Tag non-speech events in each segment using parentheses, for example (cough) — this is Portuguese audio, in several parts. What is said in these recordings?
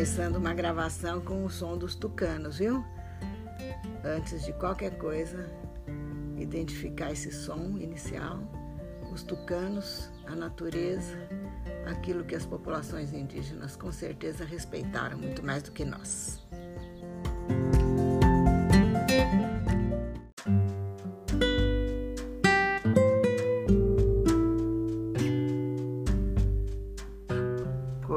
começando uma gravação com o som dos tucanos, viu? Antes de qualquer coisa, identificar esse som inicial, os tucanos, a natureza, aquilo que as populações indígenas com certeza respeitaram muito mais do que nós.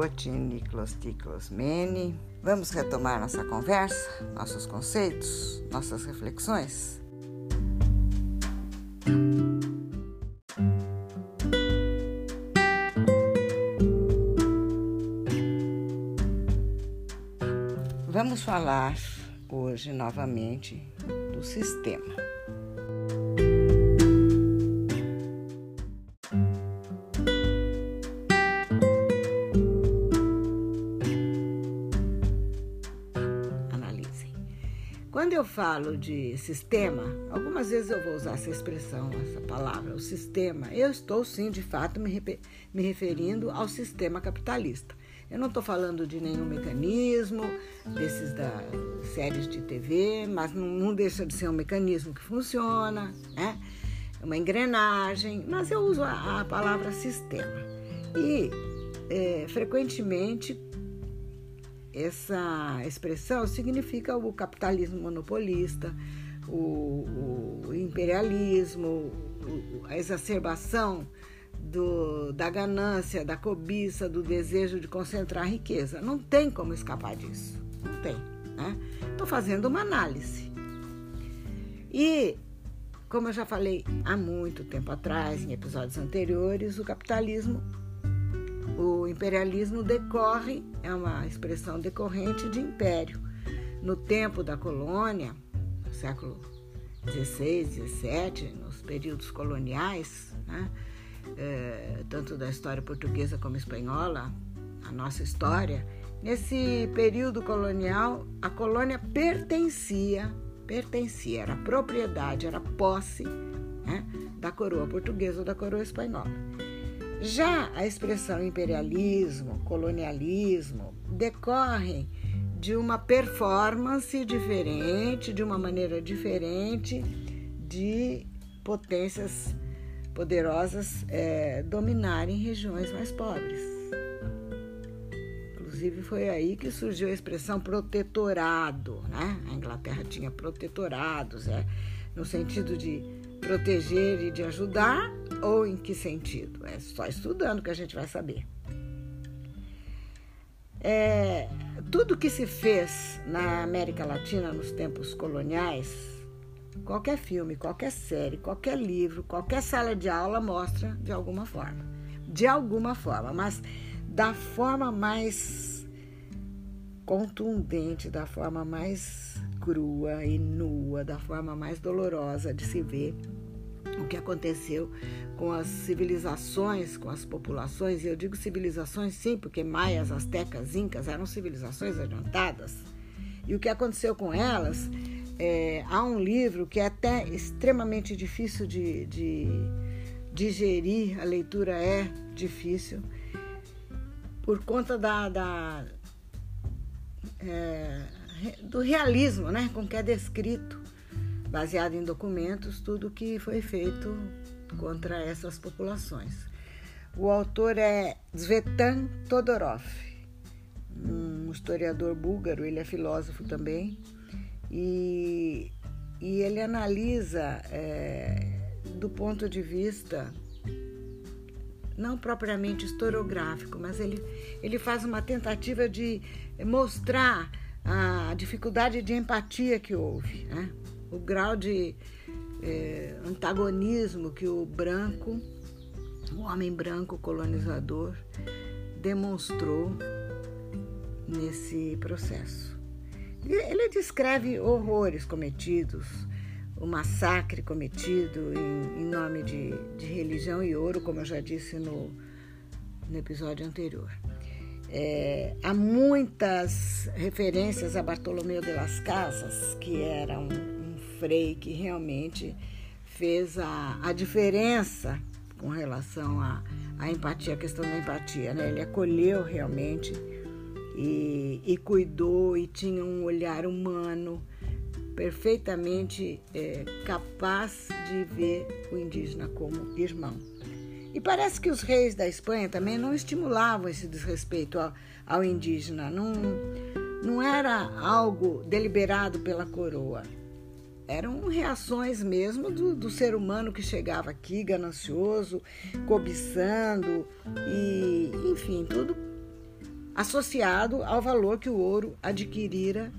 Cotiniclos ticlos mene. Vamos retomar nossa conversa, nossos conceitos, nossas reflexões? Vamos falar hoje novamente do sistema. Falo de sistema, algumas vezes eu vou usar essa expressão, essa palavra, o sistema. Eu estou sim, de fato, me, me referindo ao sistema capitalista. Eu não estou falando de nenhum mecanismo desses da séries de TV, mas não, não deixa de ser um mecanismo que funciona, né? uma engrenagem, mas eu uso a, a palavra sistema. E é, frequentemente essa expressão significa o capitalismo monopolista, o, o imperialismo, a exacerbação do, da ganância, da cobiça, do desejo de concentrar riqueza. Não tem como escapar disso. Não tem. Estou né? fazendo uma análise. E, como eu já falei há muito tempo atrás, em episódios anteriores, o capitalismo, o imperialismo decorre, é uma expressão decorrente de império. No tempo da colônia, no século XVI, XVII, nos períodos coloniais, né? é, tanto da história portuguesa como espanhola, a nossa história, nesse período colonial, a colônia pertencia, pertencia, era propriedade, era posse né, da coroa portuguesa ou da coroa espanhola. Já a expressão imperialismo, colonialismo, decorrem de uma performance diferente, de uma maneira diferente de potências poderosas é, dominarem regiões mais pobres. Inclusive foi aí que surgiu a expressão protetorado, né? A Inglaterra tinha protetorados, é, no sentido de proteger e de ajudar, ou em que sentido? É só estudando que a gente vai saber. É, tudo que se fez na América Latina nos tempos coloniais Qualquer filme, qualquer série, qualquer livro, qualquer sala de aula mostra de alguma forma. De alguma forma, mas da forma mais contundente, da forma mais crua e nua, da forma mais dolorosa de se ver o que aconteceu com as civilizações, com as populações, e eu digo civilizações sim, porque maias, astecas, incas eram civilizações adiantadas. E o que aconteceu com elas é, há um livro que é até extremamente difícil de, de digerir, a leitura é difícil, por conta da, da é, do realismo né, com que é descrito, baseado em documentos, tudo que foi feito contra essas populações. O autor é Zvetan Todorov, um historiador búlgaro, ele é filósofo também, e, e ele analisa é, do ponto de vista não propriamente historiográfico, mas ele, ele faz uma tentativa de mostrar a dificuldade de empatia que houve, né? O grau de é, antagonismo que o branco, o homem branco colonizador, demonstrou nesse processo. Ele descreve horrores cometidos, o massacre cometido em, em nome de, de, religião e ouro, como eu já disse no, no episódio anterior. É, há muitas referências a Bartolomeu de las Casas, que era um, frei que realmente fez a, a diferença com relação à, à empatia, a questão da empatia. Né? Ele acolheu realmente e, e cuidou e tinha um olhar humano perfeitamente é, capaz de ver o indígena como irmão. E parece que os reis da Espanha também não estimulavam esse desrespeito ao, ao indígena, não, não era algo deliberado pela coroa. Eram reações mesmo do, do ser humano que chegava aqui ganancioso, cobiçando e, enfim, tudo associado ao valor que o ouro adquirira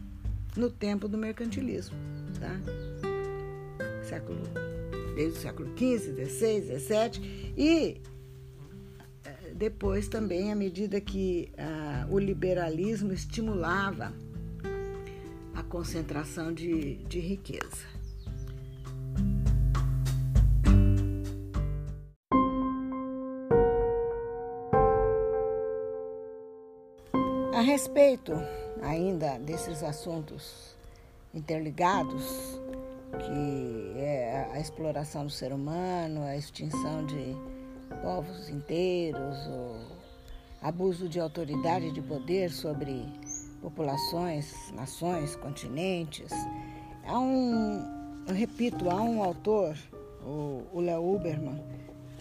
no tempo do mercantilismo, tá? Século, desde o século XV, XVI, XVII e eh, depois também à medida que ah, o liberalismo estimulava concentração de, de riqueza. A respeito ainda desses assuntos interligados, que é a exploração do ser humano, a extinção de povos inteiros, o abuso de autoridade e de poder sobre populações, nações, continentes. Há um, eu repito, há um autor, o Léo Uberman,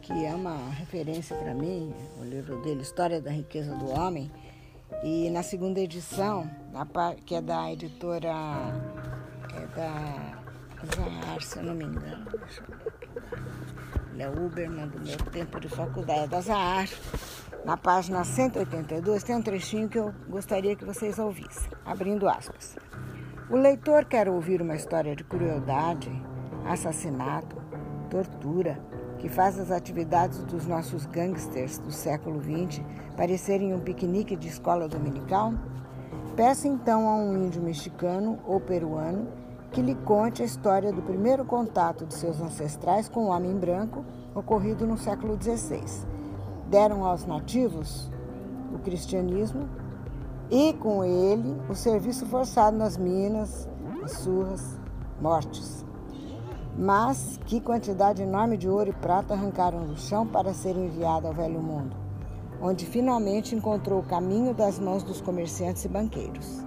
que é uma referência para mim, o livro dele, História da Riqueza do Homem, e na segunda edição, que é da editora é da Zahar, se eu não me engano, Léo Uberman, do meu tempo de faculdade, é da Zahar, na página 182, tem um trechinho que eu gostaria que vocês ouvissem, abrindo aspas. O leitor quer ouvir uma história de crueldade, assassinato, tortura, que faz as atividades dos nossos gangsters do século XX parecerem um piquenique de escola dominical? Peça então a um índio mexicano ou peruano que lhe conte a história do primeiro contato de seus ancestrais com o homem branco ocorrido no século XVI. Deram aos nativos o cristianismo e, com ele, o serviço forçado nas minas, as surras, mortes. Mas que quantidade enorme de ouro e prata arrancaram do chão para ser enviado ao velho mundo, onde finalmente encontrou o caminho das mãos dos comerciantes e banqueiros.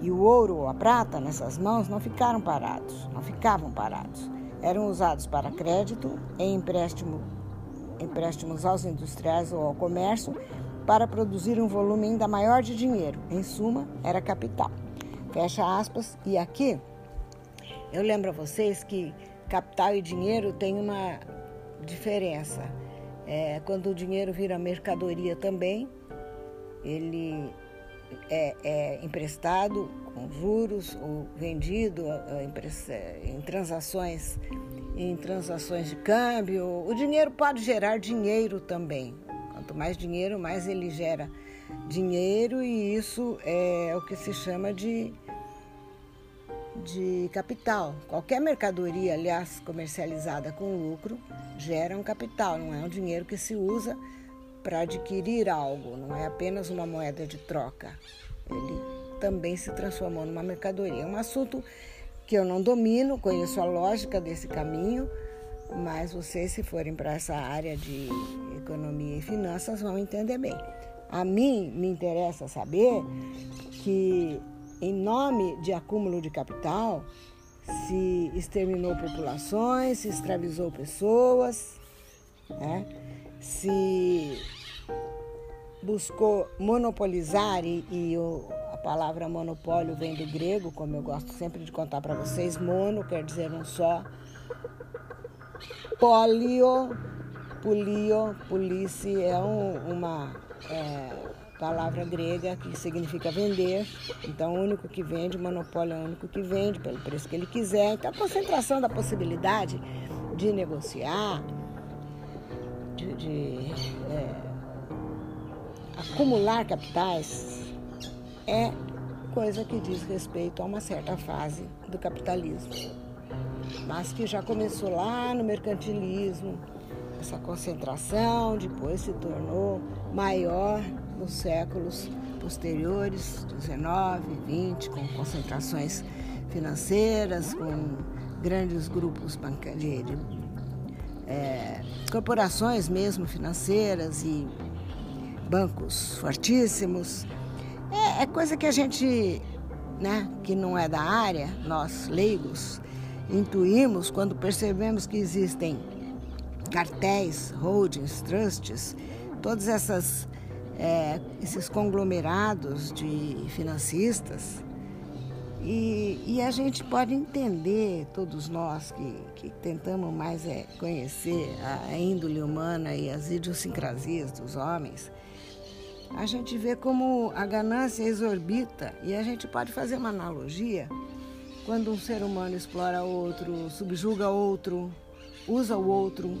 E o ouro ou a prata nessas mãos não ficaram parados, não ficavam parados. Eram usados para crédito, em empréstimo, empréstimos aos industriais ou ao comércio, para produzir um volume ainda maior de dinheiro. Em suma, era capital. Fecha aspas. E aqui eu lembro a vocês que capital e dinheiro tem uma diferença. É, quando o dinheiro vira mercadoria também, ele é, é emprestado com juros ou vendido é, é, em transações em transações de câmbio. O dinheiro pode gerar dinheiro também. Quanto mais dinheiro, mais ele gera dinheiro e isso é o que se chama de de capital. Qualquer mercadoria, aliás, comercializada com lucro, gera um capital, não é um dinheiro que se usa para adquirir algo, não é apenas uma moeda de troca. Ele também se transformou numa mercadoria. É um assunto que eu não domino, conheço a lógica desse caminho, mas vocês, se forem para essa área de economia e finanças, vão entender bem. A mim me interessa saber que em nome de acúmulo de capital, se exterminou populações, se escravizou pessoas, né? se buscou monopolizar, e, e o, palavra monopólio vem do grego, como eu gosto sempre de contar para vocês, mono quer dizer um só, polio, polio, police é um, uma... É, palavra grega que significa vender. Então, o único que vende, monopólio é o único que vende pelo preço que ele quiser. Então, a concentração da possibilidade de negociar, de, de é, acumular capitais, é coisa que diz respeito a uma certa fase do capitalismo, mas que já começou lá no mercantilismo. Essa concentração depois se tornou maior nos séculos posteriores, 19, 20, com concentrações financeiras, com grandes grupos de, de é, corporações mesmo financeiras e bancos fortíssimos. É, coisa que a gente, né, que não é da área, nós leigos, intuímos quando percebemos que existem cartéis, holdings, trusts, todos essas, é, esses conglomerados de financistas. E, e, a gente pode entender, todos nós que, que tentamos mais é, conhecer a índole humana e as idiosincrasias dos homens, a gente vê como a ganância exorbita e a gente pode fazer uma analogia quando um ser humano explora outro, subjuga outro, usa o outro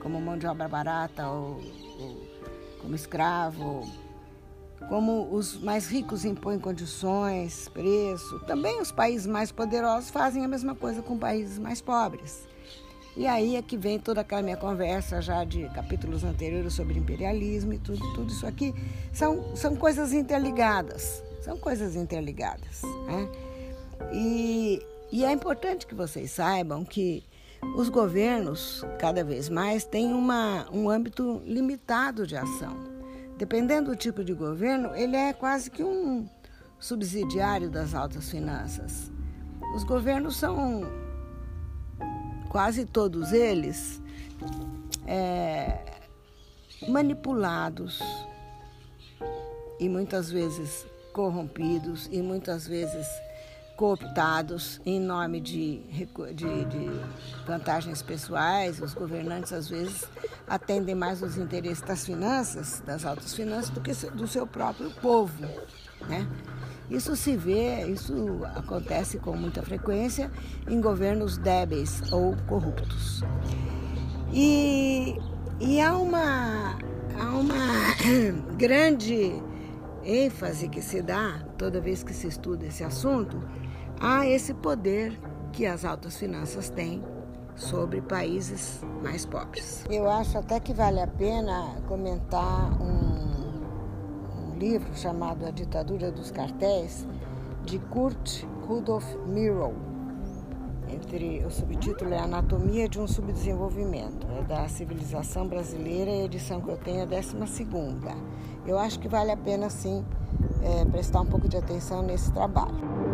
como mão de obra barata ou, ou como escravo, como os mais ricos impõem condições, preço, também os países mais poderosos fazem a mesma coisa com países mais pobres. E aí é que vem toda aquela minha conversa já de capítulos anteriores sobre imperialismo e tudo, tudo isso aqui são, são coisas interligadas, são coisas interligadas. Né? E, e é importante que vocês saibam que os governos, cada vez mais, têm uma, um âmbito limitado de ação. Dependendo do tipo de governo, ele é quase que um subsidiário das altas finanças. Os governos são quase todos eles, é, manipulados e muitas vezes corrompidos e muitas vezes cooptados em nome de, de, de, vantagens pessoais. Os governantes, às vezes, atendem mais os interesses das finanças, das altas finanças, do que do seu próprio povo. Né? Isso se vê, isso acontece com muita frequência em governos débeis ou corruptos. E, e há uma, há uma (clears throat) grande ênfase que se dá toda vez que se estuda esse assunto a esse poder que as altas finanças têm sobre países mais pobres. Eu acho até que vale a pena comentar um livro chamado A Ditadura dos Cartéis, de Kurt Rudolf Miro. Entre, o subtítulo é Anatomia de um Subdesenvolvimento, é da Civilização Brasileira, a edição que eu tenho é a 12. Eu acho que vale a pena, sim, é, prestar um pouco de atenção nesse trabalho.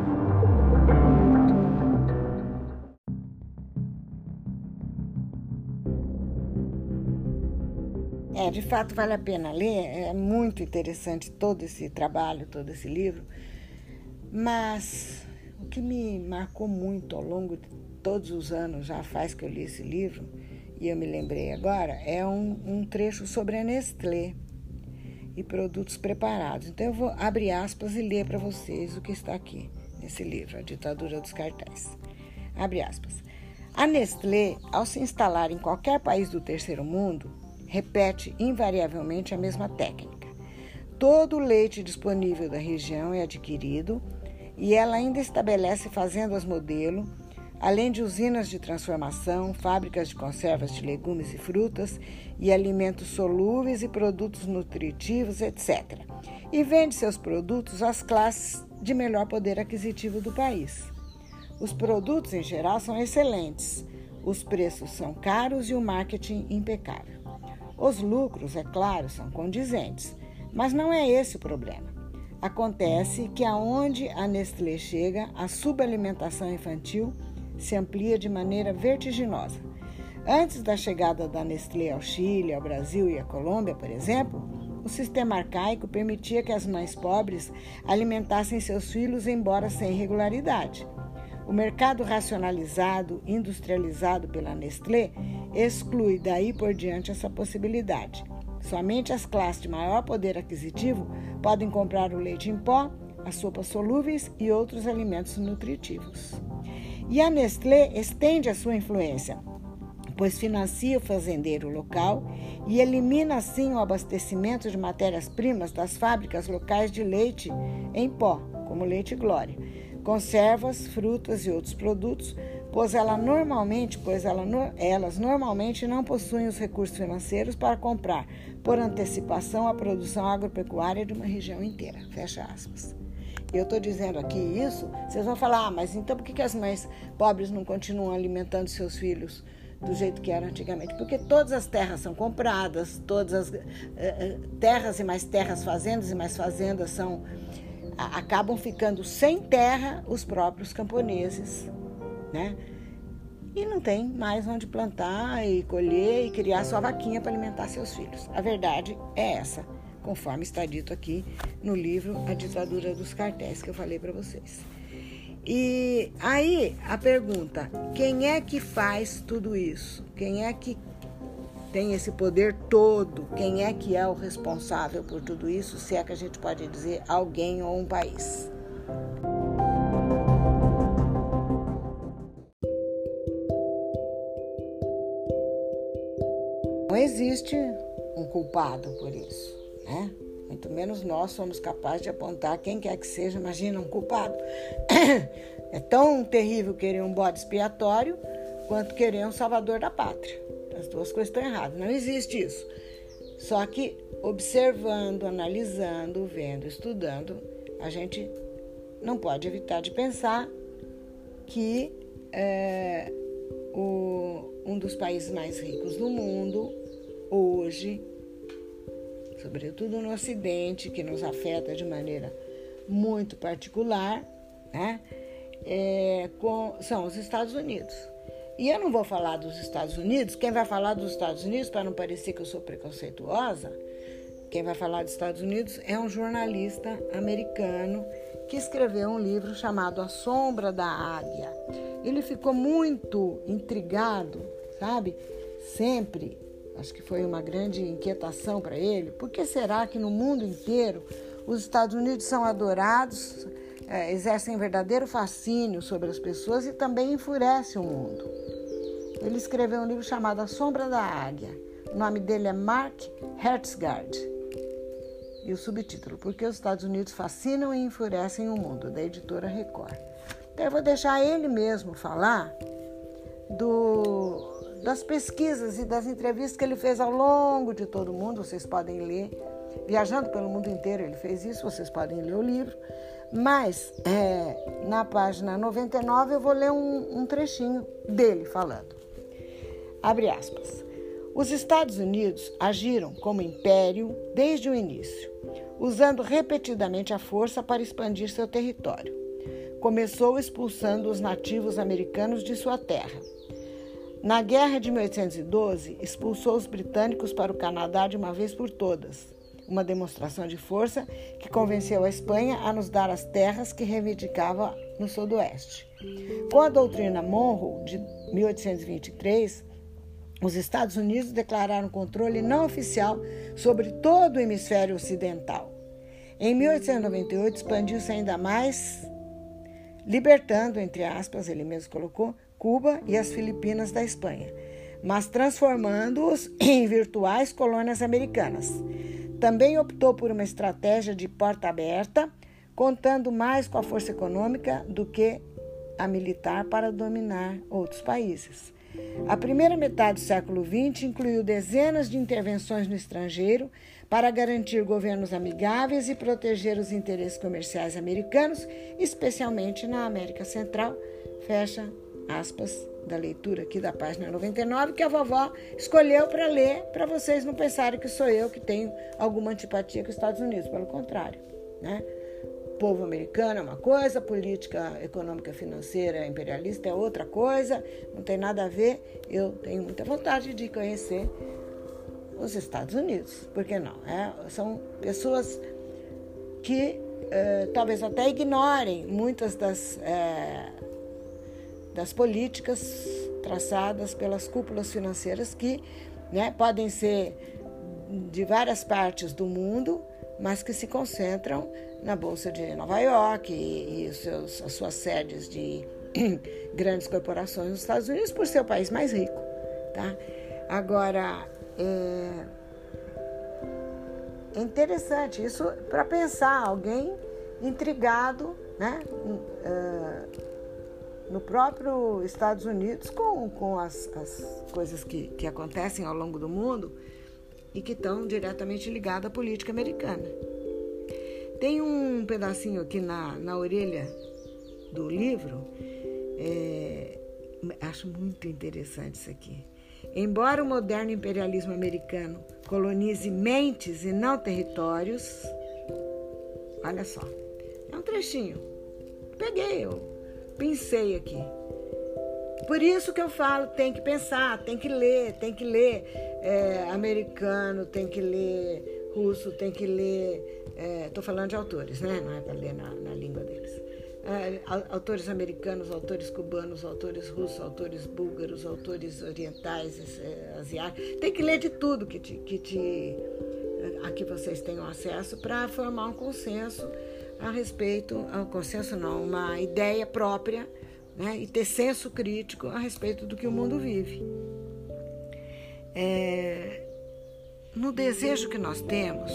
De fato vale a pena ler, é muito interessante todo esse trabalho, todo esse livro, mas o que me marcou muito ao longo de todos os anos, já faz que eu li esse livro, e eu me lembrei agora, é um, um trecho sobre a Nestlé e produtos preparados. Então eu vou abrir aspas e ler para vocês o que está aqui nesse livro, A Ditadura dos Cartéis. Abre aspas. A Nestlé, ao se instalar em qualquer país do terceiro mundo, repete invariavelmente a mesma técnica. Todo o leite disponível da região é adquirido e ela ainda estabelece fazendas modelo, além de usinas de transformação, fábricas de conservas de legumes e frutas e alimentos solúveis e produtos nutritivos, etc. E vende seus produtos às classes de melhor poder aquisitivo do país. Os produtos, em geral, são excelentes, os preços são caros e o marketing impecável. Os lucros, é claro, são condizentes, mas não é esse o problema. Acontece que aonde a Nestlé chega, a subalimentação infantil se amplia de maneira vertiginosa. Antes da chegada da Nestlé ao Chile, ao Brasil e à Colômbia, por exemplo, o sistema arcaico permitia que as mães pobres alimentassem seus filhos, embora sem regularidade. O mercado racionalizado, industrializado pela Nestlé, exclui daí por diante essa possibilidade. Somente as classes de maior poder aquisitivo podem comprar o leite em pó, as sopas solúveis e outros alimentos nutritivos. E a Nestlé estende a sua influência, pois financia o fazendeiro local e elimina assim o abastecimento de matérias-primas das fábricas locais de leite em pó, como Leite Glória conservas, frutas e outros produtos, pois, ela normalmente, pois ela, elas normalmente não possuem os recursos financeiros para comprar por antecipação a produção agropecuária de uma região inteira. Fecha aspas. Eu estou dizendo aqui isso, vocês vão falar, ah, mas então por que, que as mães pobres não continuam alimentando seus filhos do jeito que era antigamente? Porque todas as terras são compradas, todas as eh, eh terras e mais terras, fazendas e mais fazendas são acabam ficando sem terra os próprios camponeses, né? E não tem mais onde plantar e colher e criar sua vaquinha para alimentar seus filhos. A verdade é essa, conforme está dito aqui no livro A Ditadura dos Cartéis que eu falei para vocês. E aí a pergunta: quem é que faz tudo isso? Quem é que tem esse poder todo? Quem é que é o responsável por tudo isso? Se é que a gente pode dizer alguém ou um país. Existe um culpado por isso, né? Muito menos nós somos capazes de apontar quem quer que seja, imagina um culpado. (coughs) É tão terrível querer um bode expiatório quanto querer um salvador da pátria. As duas coisas estão erradas. Não existe isso. Só que observando, analisando, vendo, estudando, a gente não pode evitar de pensar que é, o, um dos países mais ricos do mundo hoje, sobretudo no Ocidente, que nos afeta de maneira muito particular, né, é, com, são os Estados Unidos. E eu não vou falar dos Estados Unidos, quem vai falar dos Estados Unidos, para não parecer que eu sou preconceituosa, quem vai falar dos Estados Unidos é um jornalista americano que escreveu um livro chamado A Sombra da Águia. Ele ficou muito intrigado, sabe? Sempre, acho que foi uma grande inquietação para ele. Por que será que no mundo inteiro os Estados Unidos são adorados, é, exercem verdadeiro fascínio sobre as pessoas e também enfurece o mundo? Ele escreveu um livro chamado A Sombra da Águia. O nome dele é Mark Hertzgard. E o subtítulo, Porque os Estados Unidos fascinam e enfurecem o mundo, da editora Record. Então eu vou deixar ele mesmo falar do, das pesquisas e das entrevistas que ele fez ao longo de todo o mundo, vocês podem ler. Viajando pelo mundo inteiro, ele fez isso, vocês podem ler o livro. Mas é, na página 99 eu vou ler um, um trechinho dele falando. Abre aspas. Os Estados Unidos agiram como império desde o início, usando repetidamente a força para expandir seu território. Começou expulsando os nativos americanos de sua terra. Na Guerra de 1812, expulsou os britânicos para o Canadá de uma vez por todas, uma demonstração de força que convenceu a Espanha a nos dar as terras que reivindicava no sudoeste. Com a doutrina Monroe de 1823, os Estados Unidos declararam controle não oficial sobre todo o hemisfério ocidental. Em 1898, expandiu-se ainda mais, libertando, entre aspas, ele mesmo colocou, Cuba e as Filipinas da Espanha, mas transformando-os (clears throat) em virtuais colônias americanas. Também optou por uma estratégia de porta aberta, contando mais com a força econômica do que a militar para dominar outros países. A primeira metade do século XX incluiu dezenas de intervenções no estrangeiro para garantir governos amigáveis e proteger os interesses comerciais americanos, especialmente na América Central. Fecha aspas da leitura aqui da página 99, que a vovó escolheu para ler, para vocês não pensarem que sou eu que tenho alguma antipatia com os Estados Unidos, pelo contrário, né? povo americano é uma coisa, política econômica financeira imperialista é outra coisa, não tem nada a ver. Eu tenho muita vontade de conhecer os Estados Unidos, por que não? É, são pessoas que é, talvez até ignorem muitas das, é, das políticas traçadas pelas cúpulas financeiras que né, podem ser de várias partes do mundo, mas que se concentram na Bolsa de Nova York e, e seus, as suas sedes de (clears throat) grandes corporações nos Estados Unidos por ser o país mais rico. Tá? Agora, é, é interessante isso para pensar alguém intrigado né, uh, no próprio Estados Unidos com, com as, as coisas que, que acontecem ao longo do mundo e que estão diretamente ligadas à política americana. Tem um pedacinho aqui na, na orelha do livro, é, acho muito interessante isso aqui. Embora o moderno imperialismo americano colonize mentes e não territórios, olha só, é trechinho. Peguei, eu pensei aqui. Por isso que eu falo, tem que pensar, tem que ler, tem que ler é, americano, tem que ler russo, tem que ler. Estou é, falando de autores, né? Não é para ler na, na língua deles. É, autores americanos, autores cubanos, autores russos, autores búlgaros, autores orientais, é, asiáticos. Tem que ler de tudo que te, que te a que vocês tenham acesso para formar um consenso a respeito, um consenso não, uma ideia própria né, e ter senso crítico a respeito do que o mundo vive. É, no desejo que nós temos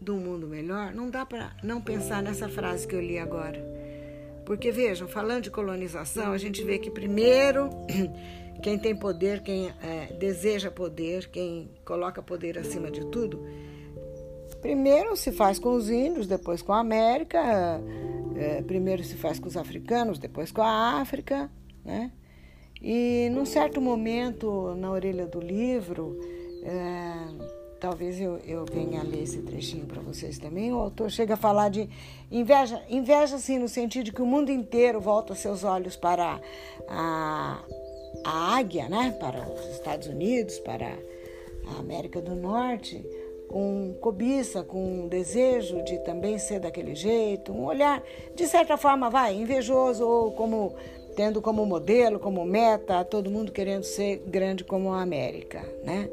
do mundo melhor, não dá para não pensar nessa frase que eu li agora. Porque vejam, falando de colonização, a gente vê que primeiro (clears throat) quem tem poder, quem é, deseja poder, quem coloca poder acima de tudo, primeiro se faz com os índios, depois com a América, é, primeiro se faz com os africanos, depois com a África, né? E num certo momento, na orelha do livro, é, talvez eu, eu venha ler esse trechinho para vocês também, o autor chega a falar de inveja, inveja assim no sentido de que o mundo inteiro volta seus olhos para a, a águia, né? para os Estados Unidos, para a América do Norte, com cobiça, com desejo de também ser daquele jeito, um olhar, de certa forma, vai, invejoso ou como tendo como modelo, como meta, todo mundo querendo ser grande como a América, né?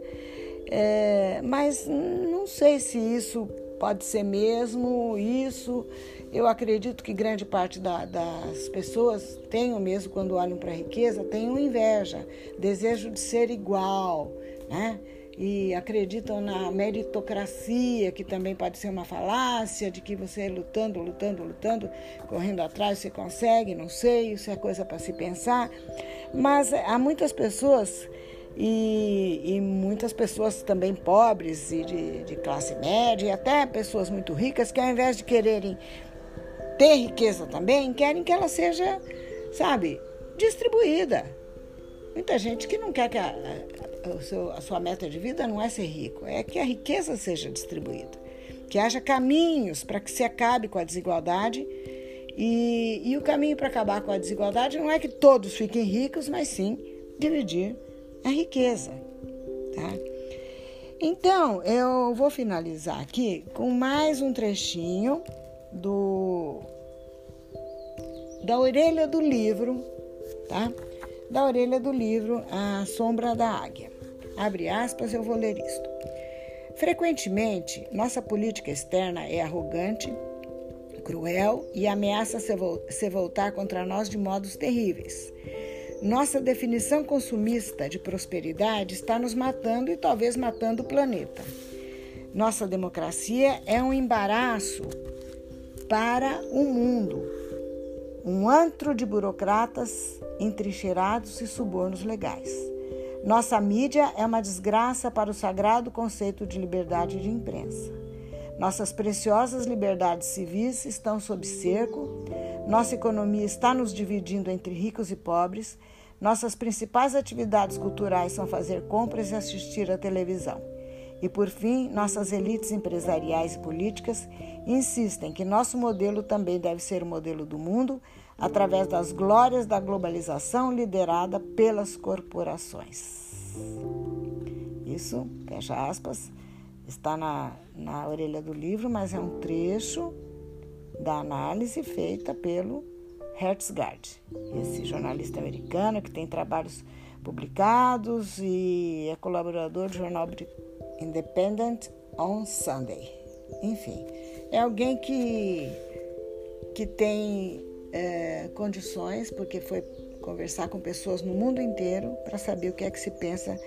É, mas não sei se isso pode ser mesmo isso. Eu acredito que grande parte da, das pessoas tenham mesmo quando olham para a riqueza, tenham inveja, desejo de ser igual, né? E acreditam na meritocracia, que também pode ser uma falácia, de que você lutando, lutando, lutando, correndo atrás você consegue, não sei, isso é coisa para se pensar. Mas há muitas pessoas, e, e muitas pessoas também pobres e de, de classe média, e até pessoas muito ricas, que ao invés de quererem ter riqueza também, querem que ela seja, sabe, distribuída. Muita gente que não quer que a, seu, a sua meta de vida não é ser rico, é que a riqueza seja distribuída, que haja caminhos para que se acabe com a desigualdade. E, e o caminho para acabar com a desigualdade não é que todos fiquem ricos, mas sim dividir a riqueza. Tá? Então, eu vou finalizar aqui com mais um trechinho do da orelha do livro, tá? Da orelha do livro A Sombra da Águia. Abre aspas, eu vou ler isto. Frequentemente, nossa política externa é arrogante, cruel e ameaça se voltar contra nós de modos terríveis. Nossa definição consumista de prosperidade está nos matando e talvez matando o planeta. Nossa democracia é um embaraço para o mundo, um antro de burocratas entrincheirados e subornos legais. Nossa mídia é uma desgraça para o sagrado conceito de liberdade de imprensa. Nossas preciosas liberdades civis estão sob cerco, nossa economia está nos dividindo entre ricos e pobres, nossas principais atividades culturais são fazer compras e assistir à televisão. E, por fim, nossas elites empresariais e políticas insistem que nosso modelo também deve ser o modelo do mundo, através das glórias da globalização liderada pelas corporações. Isso, fecha aspas, está na, na orelha do livro, mas é um trecho da análise feita pelo Hertzgard, esse jornalista americano que tem trabalhos publicados e é colaborador do jornal Independent on Sunday. Enfim, é alguém que, que tem é, condições, porque foi conversar com pessoas no mundo inteiro para saber o que é que se pensa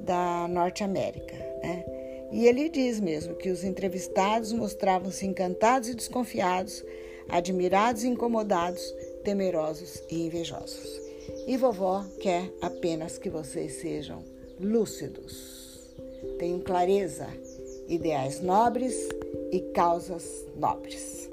da Norte América. Né? E ele diz mesmo que os entrevistados mostravam-se encantados e desconfiados, admirados e incomodados, temerosos e invejosos. E vovó quer apenas que vocês sejam lúcidos, tenham clareza, ideais nobres e causas nobres.